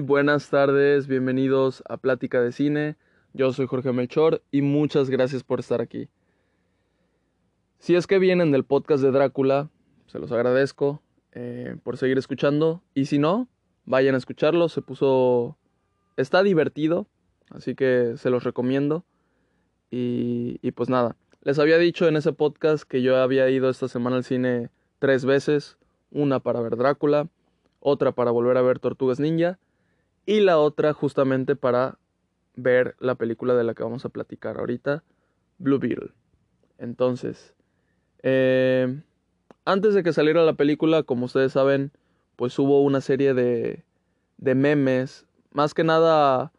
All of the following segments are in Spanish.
buenas tardes, bienvenidos a Plática de Cine. Yo soy Jorge Melchor y muchas gracias por estar aquí. Si es que vienen del podcast de Drácula, se los agradezco eh, por seguir escuchando. Y si no, vayan a escucharlo, se puso... Está divertido, así que se los recomiendo. Y, y pues nada, les había dicho en ese podcast que yo había ido esta semana al cine tres veces, una para ver Drácula, otra para volver a ver Tortugas Ninja y la otra justamente para ver la película de la que vamos a platicar ahorita, Blue Beetle. Entonces, eh, antes de que saliera la película, como ustedes saben, pues hubo una serie de, de memes, más que nada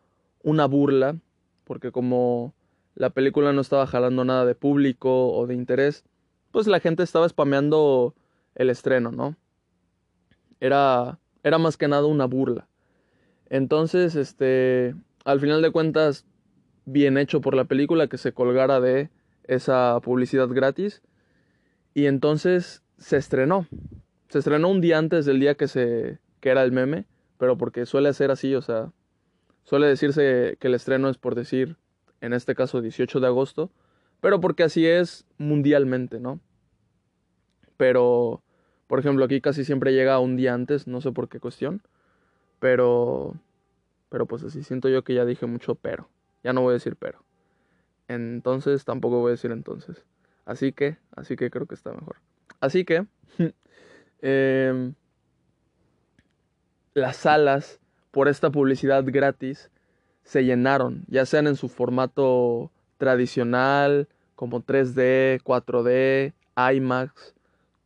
una burla, porque como la película no estaba jalando nada de público o de interés, pues la gente estaba spameando el estreno, ¿no? Era, era más que nada una burla. Entonces, este, al final de cuentas, bien hecho por la película que se colgara de esa publicidad gratis. Y entonces se estrenó. Se estrenó un día antes del día que se que era el meme, pero porque suele ser así, o sea, suele decirse que el estreno es por decir, en este caso 18 de agosto, pero porque así es mundialmente, ¿no? Pero por ejemplo, aquí casi siempre llega un día antes, no sé por qué cuestión, pero pero pues así siento yo que ya dije mucho pero. Ya no voy a decir pero. Entonces tampoco voy a decir entonces. Así que, así que creo que está mejor. Así que, eh, las salas por esta publicidad gratis se llenaron, ya sean en su formato tradicional, como 3D, 4D, IMAX,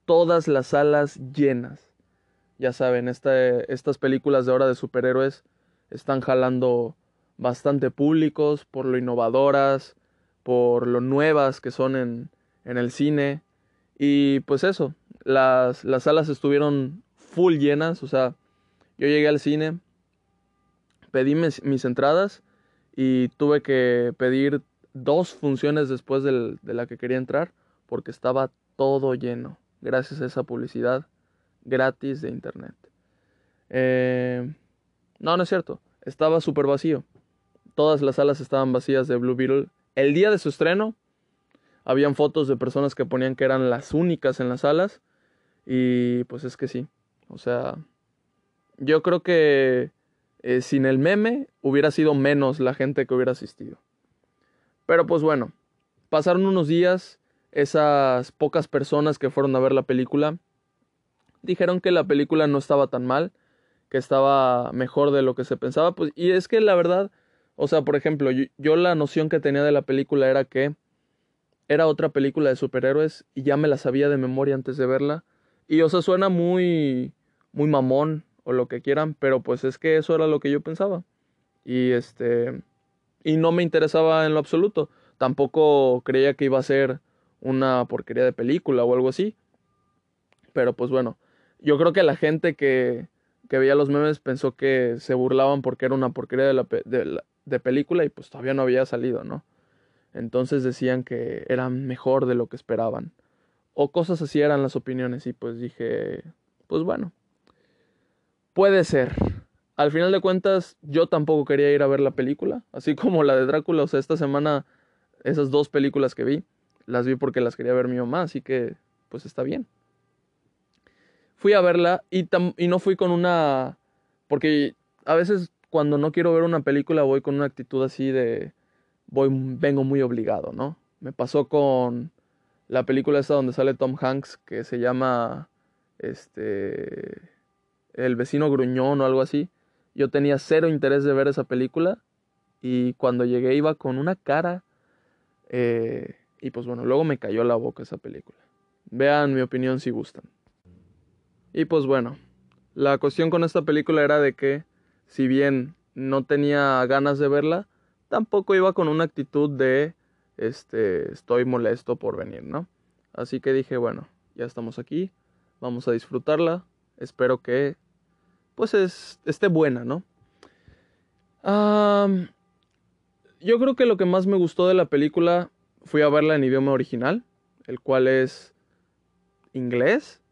todas las salas llenas. Ya saben, estas películas de ahora de superhéroes están jalando bastante públicos por lo innovadoras, por lo nuevas que son en, en el cine. Y pues eso, las, las salas estuvieron full llenas, o sea, yo llegué al cine, pedí mis, mis entradas y tuve que pedir dos funciones después del, de la que quería entrar porque estaba todo lleno, gracias a esa publicidad gratis de internet. Eh, no, no es cierto. Estaba súper vacío. Todas las salas estaban vacías de Blue Beetle. El día de su estreno, habían fotos de personas que ponían que eran las únicas en las salas. Y pues es que sí. O sea, yo creo que eh, sin el meme hubiera sido menos la gente que hubiera asistido. Pero pues bueno, pasaron unos días, esas pocas personas que fueron a ver la película dijeron que la película no estaba tan mal que estaba mejor de lo que se pensaba. Pues, y es que la verdad, o sea, por ejemplo, yo, la noción que tenía de la película era que era otra película de superhéroes y ya me la sabía de memoria antes de verla. Y o sea, suena muy, muy mamón o lo que quieran, pero pues es que eso era lo que yo pensaba. Y este, y no me interesaba en lo absoluto. Tampoco creía que iba a ser una porquería de película o algo así. Pero pues bueno, yo creo que la gente que, que veía los memes pensó que se burlaban porque era una porquería de, la, de, película y pues todavía no había salido, ¿no? Entonces decían que era mejor de lo que esperaban. O cosas así eran las opiniones y pues dije, pues bueno, puede ser. Al final de cuentas, yo tampoco quería ir a ver la película, así como la de Drácula, o sea, esta semana esas dos películas que vi, las vi porque las quería ver mi mamá, así que pues está bien fui a verla y, no fui con una... Porque a veces cuando no quiero ver una película voy con una actitud así de... Voy, vengo muy obligado, ¿no? Me pasó con la película esta donde sale Tom Hanks que se llama... Este... El vecino gruñón o algo así. Yo tenía cero interés de ver esa película y cuando llegué iba con una cara... Eh, y pues bueno, luego me cayó la boca esa película. Vean mi opinión si gustan. Y pues bueno, la cuestión con esta película era de que, si bien no tenía ganas de verla, tampoco iba con una actitud de, este, estoy molesto por venir, ¿no? Así que dije, bueno, ya estamos aquí, vamos a disfrutarla, espero que, pues, es, esté buena, ¿no? yo creo que lo que más me gustó de la película fui a verla en idioma original, el cual es inglés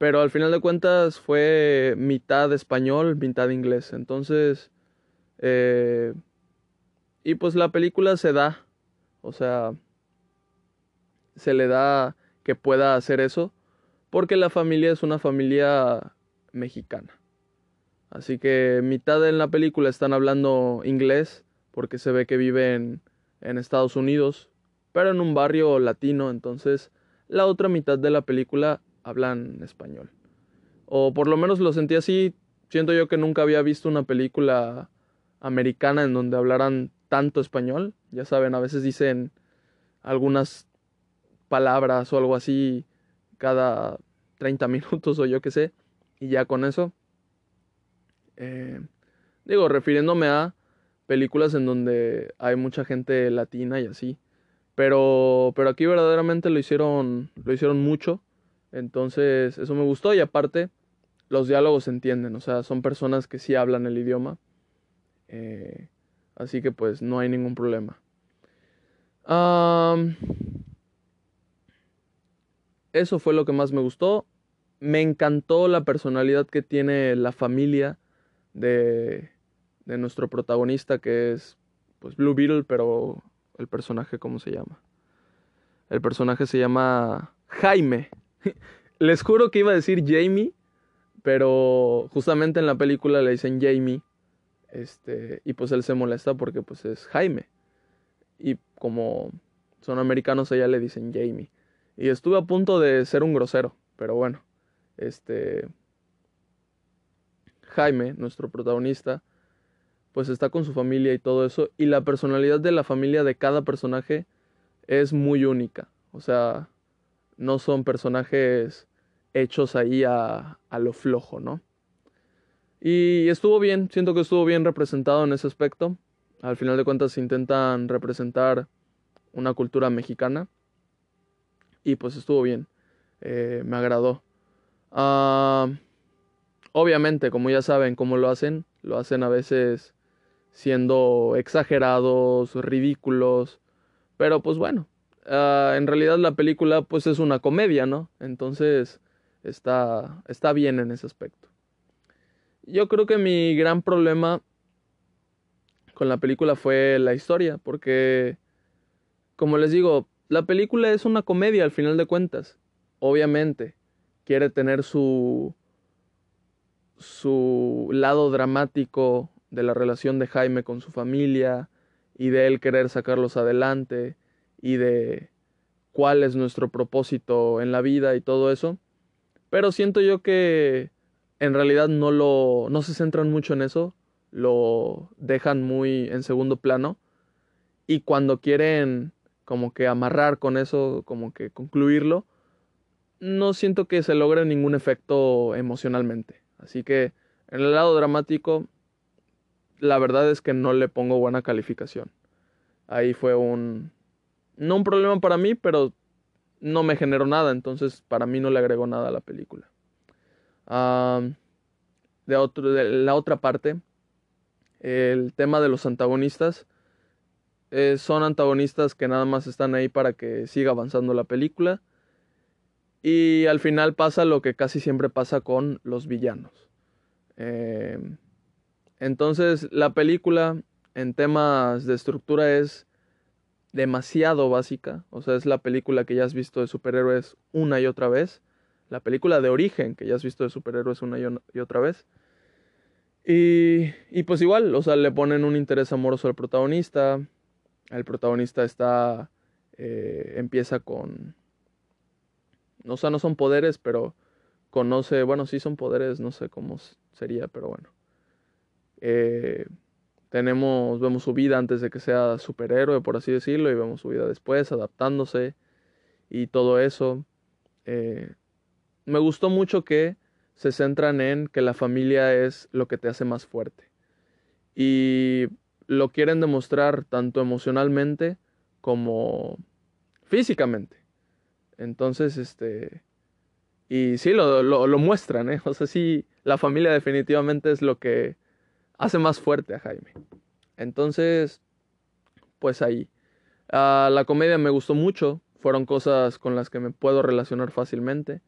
Pero al final de cuentas fue mitad español, mitad inglés. Entonces, eh, y pues la película se da, o sea, se le da que pueda hacer eso, porque la familia es una familia mexicana. Así que mitad en la película están hablando inglés, porque se ve que viven en Estados Unidos, pero en un barrio latino, entonces la otra mitad de la película hablan español. O por lo menos lo sentí así, siento yo que nunca había visto una película americana en donde hablaran tanto español. Ya saben, a veces dicen algunas palabras o algo así cada 30 minutos o yo qué sé. Y ya con eso. Eh, digo, refiriéndome a películas en donde hay mucha gente latina y así. Pero, pero aquí verdaderamente lo hicieron, lo hicieron mucho. Entonces, eso me gustó. Y aparte, los diálogos se entienden. O sea, son personas que sí hablan el idioma. Eh, así que pues no hay ningún problema. eso fue lo que más me gustó. Me encantó la personalidad que tiene la familia de, de nuestro protagonista, que es pues Blue Beetle, pero el personaje, ¿cómo se llama? El personaje se llama Jaime. Les juro que iba a decir Jamie, pero justamente en la película le dicen Jamie este, y pues él se molesta porque pues es Jaime. Y como son americanos, ella le dicen Jamie. Y estuve a punto de ser un grosero, pero bueno, este Jaime, nuestro protagonista, pues está con su familia y todo eso. Y la personalidad de la familia de cada personaje es muy única. O sea, no son personajes hechos ahí a, a lo flojo, ¿no? Y estuvo bien, siento que estuvo bien representado en ese aspecto. Al final de cuentas intentan representar una cultura mexicana. Y pues estuvo bien, eh, me agradó. Ah, obviamente, como ya saben cómo lo hacen, lo hacen a veces siendo exagerados, ridículos. Pero pues bueno, ah, en realidad la película pues es una comedia, ¿no? Entonces está, está bien en ese aspecto. Yo creo que mi gran problema con la película fue la historia, porque, como les digo, la película es una comedia al final de cuentas. Obviamente, quiere tener su su lado dramático de la relación de Jaime con su familia y de él querer sacarlos adelante y de cuál es nuestro propósito en la vida y todo eso. Pero siento yo que en realidad no lo no se centran mucho en eso, lo dejan muy en segundo plano y cuando quieren como que amarrar con eso, como que concluirlo, no siento que se logre ningún efecto emocionalmente. Así que en el lado dramático la verdad es que no le pongo buena calificación. Ahí fue un no un problema para mí, pero no me generó nada, entonces para mí no le agregó nada a la película de, otro, de la otra parte, el tema de los antagonistas. Eh, son antagonistas que nada más están ahí para que siga avanzando la película. Y al final pasa lo que casi siempre pasa con los villanos. Em, entonces la película en temas de estructura es demasiado básica. O sea, es la película que ya has visto de superhéroes una y otra vez la película de origen que ya has visto de superhéroes una y, otra vez. Y, y, pues igual, o sea, le ponen un interés amoroso al protagonista. El protagonista está. Eh, empieza con. O sea, no son poderes, pero conoce. Bueno, sí son poderes, no sé cómo sería, pero bueno. Eh, tenemos. Vemos su vida antes de que sea superhéroe, por así decirlo, y vemos su vida después, adaptándose y todo eso. Eh, me gustó mucho que se centran en que la familia es lo que te hace más fuerte. Y lo quieren demostrar tanto emocionalmente como físicamente. Entonces, este... Y sí, lo, lo, muestran, ¿eh? O sea, sí, la familia definitivamente es lo que hace más fuerte a Jaime. Entonces, pues ahí. Ah, la comedia me gustó mucho. Fueron cosas con las que me puedo relacionar fácilmente.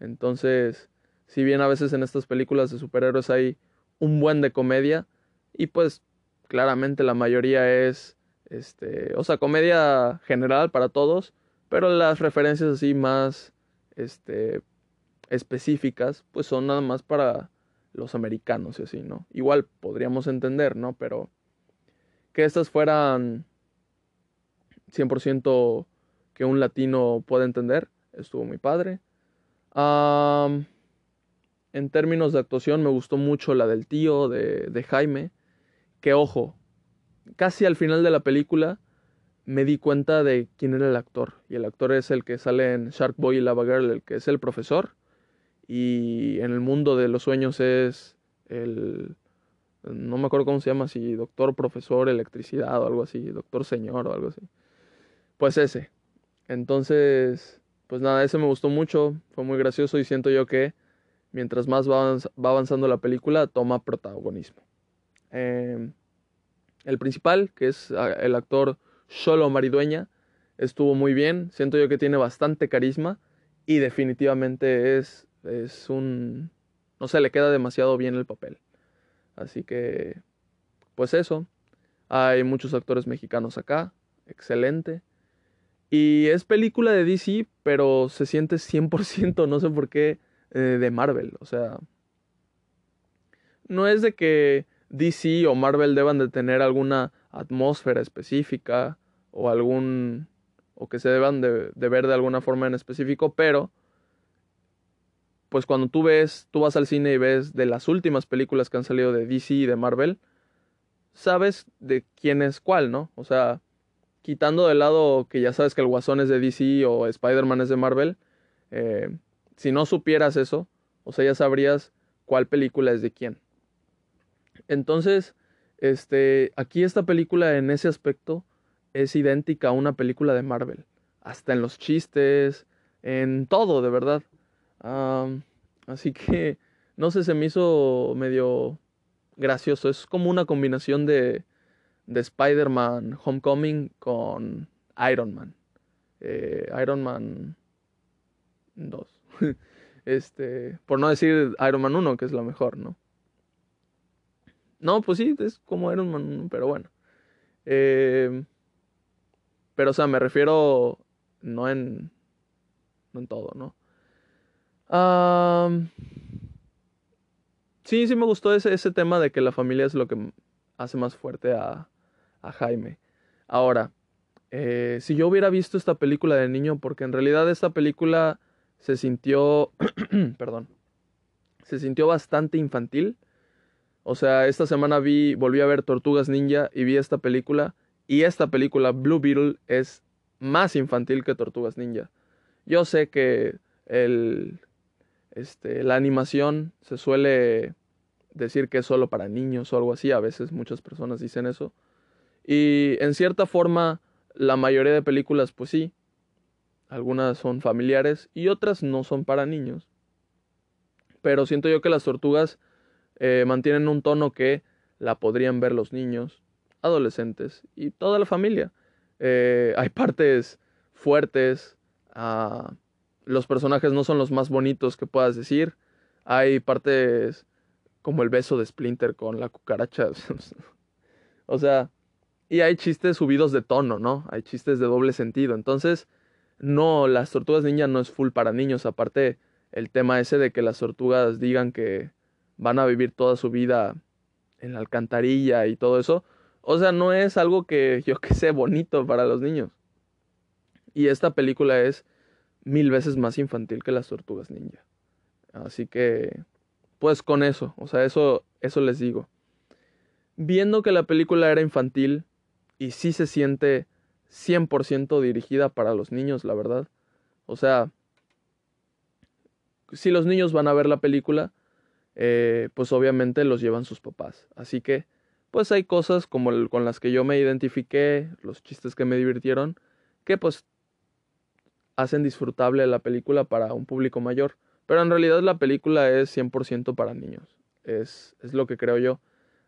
Entonces, si bien a veces en estas películas de superhéroes hay un buen de comedia, y pues claramente la mayoría es, este, o sea, comedia general para todos, pero las referencias así más, este, específicas, pues son nada más para los americanos y así, ¿no? Igual podríamos entender, ¿no? Pero que estas fueran 100% que un latino pueda entender, estuvo muy padre. en términos de actuación me gustó mucho la del tío de, de Jaime, que ojo, casi al final de la película me di cuenta de quién era el actor. Y el actor es el que sale en Shark Boy y Lava Girl, el que es el profesor. Y en el mundo de los sueños es el... No me acuerdo cómo se llama, si doctor, profesor, electricidad o algo así, doctor señor o algo así. Pues ese. Entonces, pues nada, ese me gustó mucho, fue muy gracioso y siento yo que mientras más va, avanzando la película, toma protagonismo. Em, el principal, que es ah, el actor Solo Maridueña, estuvo muy bien, siento yo que tiene bastante carisma y definitivamente es, es un... no sé, le queda demasiado bien el papel. Así que, pues eso, hay muchos actores mexicanos acá, excelente. Y es película de DC, pero se siente 100%, no sé por qué, eh, de Marvel. O sea, no es de que DC o Marvel deban de tener alguna atmósfera específica o algún o que se deban de, de, ver de alguna forma en específico, pero pues cuando tú ves, tú vas al cine y ves de las últimas películas que han salido de DC y de Marvel, sabes de quién es cuál, ¿no? O sea, quitando de lado que ya sabes que el Guasón es de DC o Spider-Man es de Marvel, eh, si no supieras eso, o sea, ya sabrías cuál película es de quién. Entonces, este, aquí esta película en ese aspecto es idéntica a una película de Marvel, hasta en los chistes, en todo, de verdad. Así que, no sé, se me hizo medio gracioso. Es como una combinación de, de Spider-Man Homecoming con Iron Man. Eh, Iron Man 2. este, por no decir Iron Man 1, que es la mejor, ¿no? No, pues sí, es como Iron Man 1, pero bueno. Eh, pero, o sea, me refiero no en, no en todo, ¿no? Sí, sí me gustó ese, ese tema de que la familia es lo que hace más fuerte a, a Jaime. Ahora, eh, si yo hubiera visto esta película de niño, porque en realidad esta película se sintió, perdón, se sintió bastante infantil. O sea, esta semana vi, volví a ver Tortugas Ninja y vi esta película. Y esta película, Blue Beetle, es más infantil que Tortugas Ninja. Yo sé que el, este, la animación se suele decir que es solo para niños o algo así. A veces muchas personas dicen eso. Y en cierta forma, la mayoría de películas, pues sí, algunas son familiares y otras no son para niños. Pero siento yo que las tortugas eh, mantienen un tono que la podrían ver los niños, adolescentes y toda la familia. Eh, hay partes fuertes, ah, los personajes no son los más bonitos que puedas decir. Hay partes como el beso de Splinter con la cucaracha. o sea, y hay chistes subidos de tono, ¿no? Hay chistes de doble sentido. Entonces, no, las tortugas ninja no es full para niños. Aparte, el tema ese de que las tortugas digan que van a vivir toda su vida en la alcantarilla y todo eso. O sea, no es algo que yo que sé bonito para los niños. Y esta película es mil veces más infantil que las tortugas ninja. Así que, pues con eso, o sea, eso, eso les digo. Viendo que la película era infantil, y sí se siente 100% dirigida para los niños, la verdad. O sea, si los niños van a ver la película, eh, pues obviamente los llevan sus papás. Así que, pues hay cosas como con las que yo me identifiqué, los chistes que me divirtieron, que pues hacen disfrutable la película para un público mayor. Pero en realidad la película es 100% para niños. Es, es, lo que creo yo.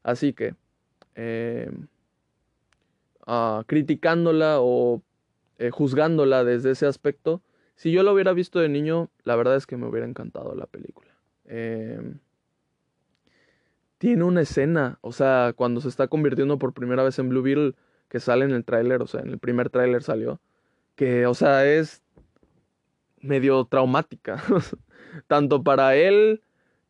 Así que, eh, criticándola o eh, juzgándola desde ese aspecto, Si yo lo hubiera visto de niño, la verdad es que me hubiera encantado la película. Em, tiene una escena, o sea, cuando se está convirtiendo por primera vez en Blue Beetle, que sale en el tráiler, o sea, en el primer tráiler salió, que, o sea, es medio traumática, tanto para él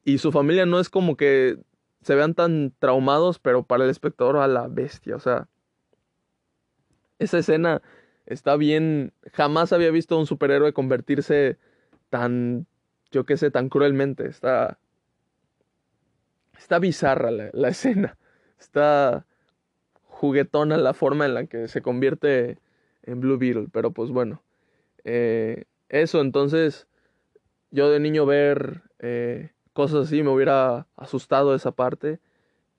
y su familia no es como que se vean tan traumados, pero para el espectador a la bestia, o sea, esa escena está bien, jamás había visto a un superhéroe convertirse tan, yo qué sé, tan cruelmente, está, está bizarra la, escena, está juguetona la forma en la que se convierte en Blue Beetle, pero pues bueno, eh, eso entonces, yo de niño ver eh, cosas así me hubiera asustado esa parte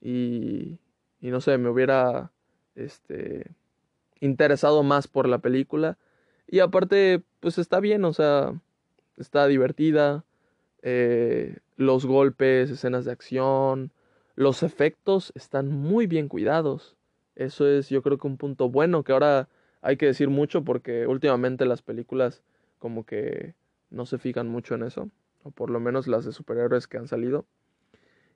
y, y no sé, me hubiera, este, interesado más por la película. Y aparte, pues está bien, o sea, está divertida. Eh, los golpes, escenas de acción, los efectos están muy bien cuidados. Eso es yo creo que un punto bueno que ahora hay que decir mucho porque últimamente las películas como que no se fijan mucho en eso, o por lo menos las de superhéroes que han salido.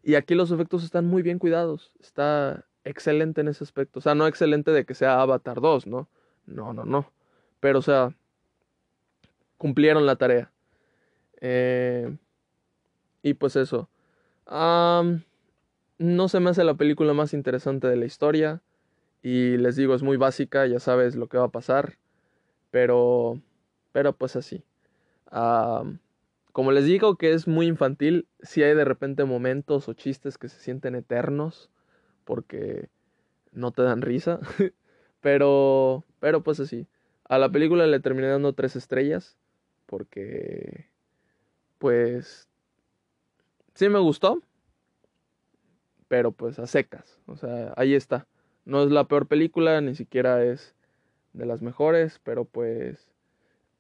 Y aquí los efectos están muy bien cuidados. Está excelente en ese aspecto. O sea, no excelente de que sea Avatar 2, ¿no? No, no, no. Pero, o sea, cumplieron la tarea. Eh, y pues eso. no se me hace la película más interesante de la historia. Y les digo, es muy básica, ya sabes lo que va a pasar. Pero, pero pues así. como les digo que es muy infantil, si hay de repente momentos o chistes que se sienten eternos porque no te dan risa. pero, pero pues así. A la película le terminé dando tres estrellas porque, pues, sí me gustó, pero pues a secas. O sea, ahí está. No es la peor película, ni siquiera es de las mejores, pero pues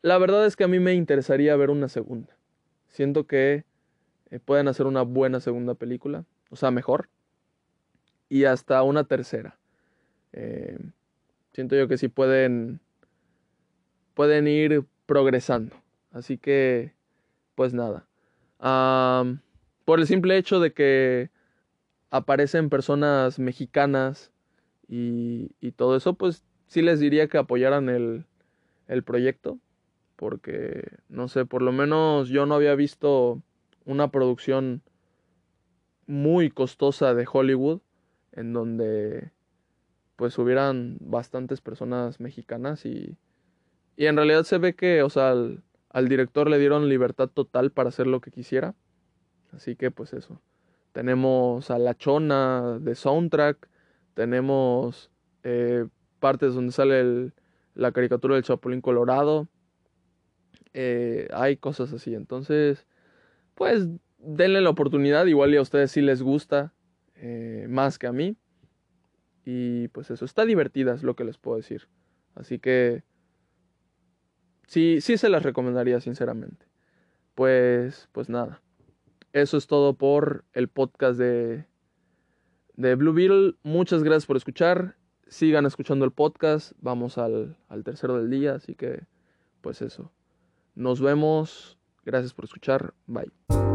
la verdad es que a mí me interesaría ver una segunda. Siento que eh, pueden hacer una buena segunda película, o sea, mejor y hasta una tercera. Eh, siento yo que sí pueden, pueden ir progresando. Así que, pues nada. por el simple hecho de que aparecen personas mexicanas y, y, todo eso, pues sí les diría que apoyaran el, el proyecto. Porque, no sé, por lo menos yo no había visto una producción muy costosa de Hollywood en donde pues hubieran bastantes personas mexicanas y, y en realidad se ve que, o sea, al, al, director le dieron libertad total para hacer lo que quisiera. Así que pues eso. Tenemos a La Chona de soundtrack, tenemos eh, partes donde sale la caricatura del Chapulín Colorado. Eh, hay cosas así, entonces, pues denle la oportunidad, igual y a ustedes si les gusta eh, más que a mí. Y pues eso, está divertida, es lo que les puedo decir. Así que sí, sí se las recomendaría sinceramente. Pues, pues nada. Eso es todo por el podcast de, de Blue Beetle. Muchas gracias por escuchar. Sigan escuchando el podcast. Vamos al, al tercero del día. Así que, pues eso. Nos vemos. Gracias por escuchar. Bye.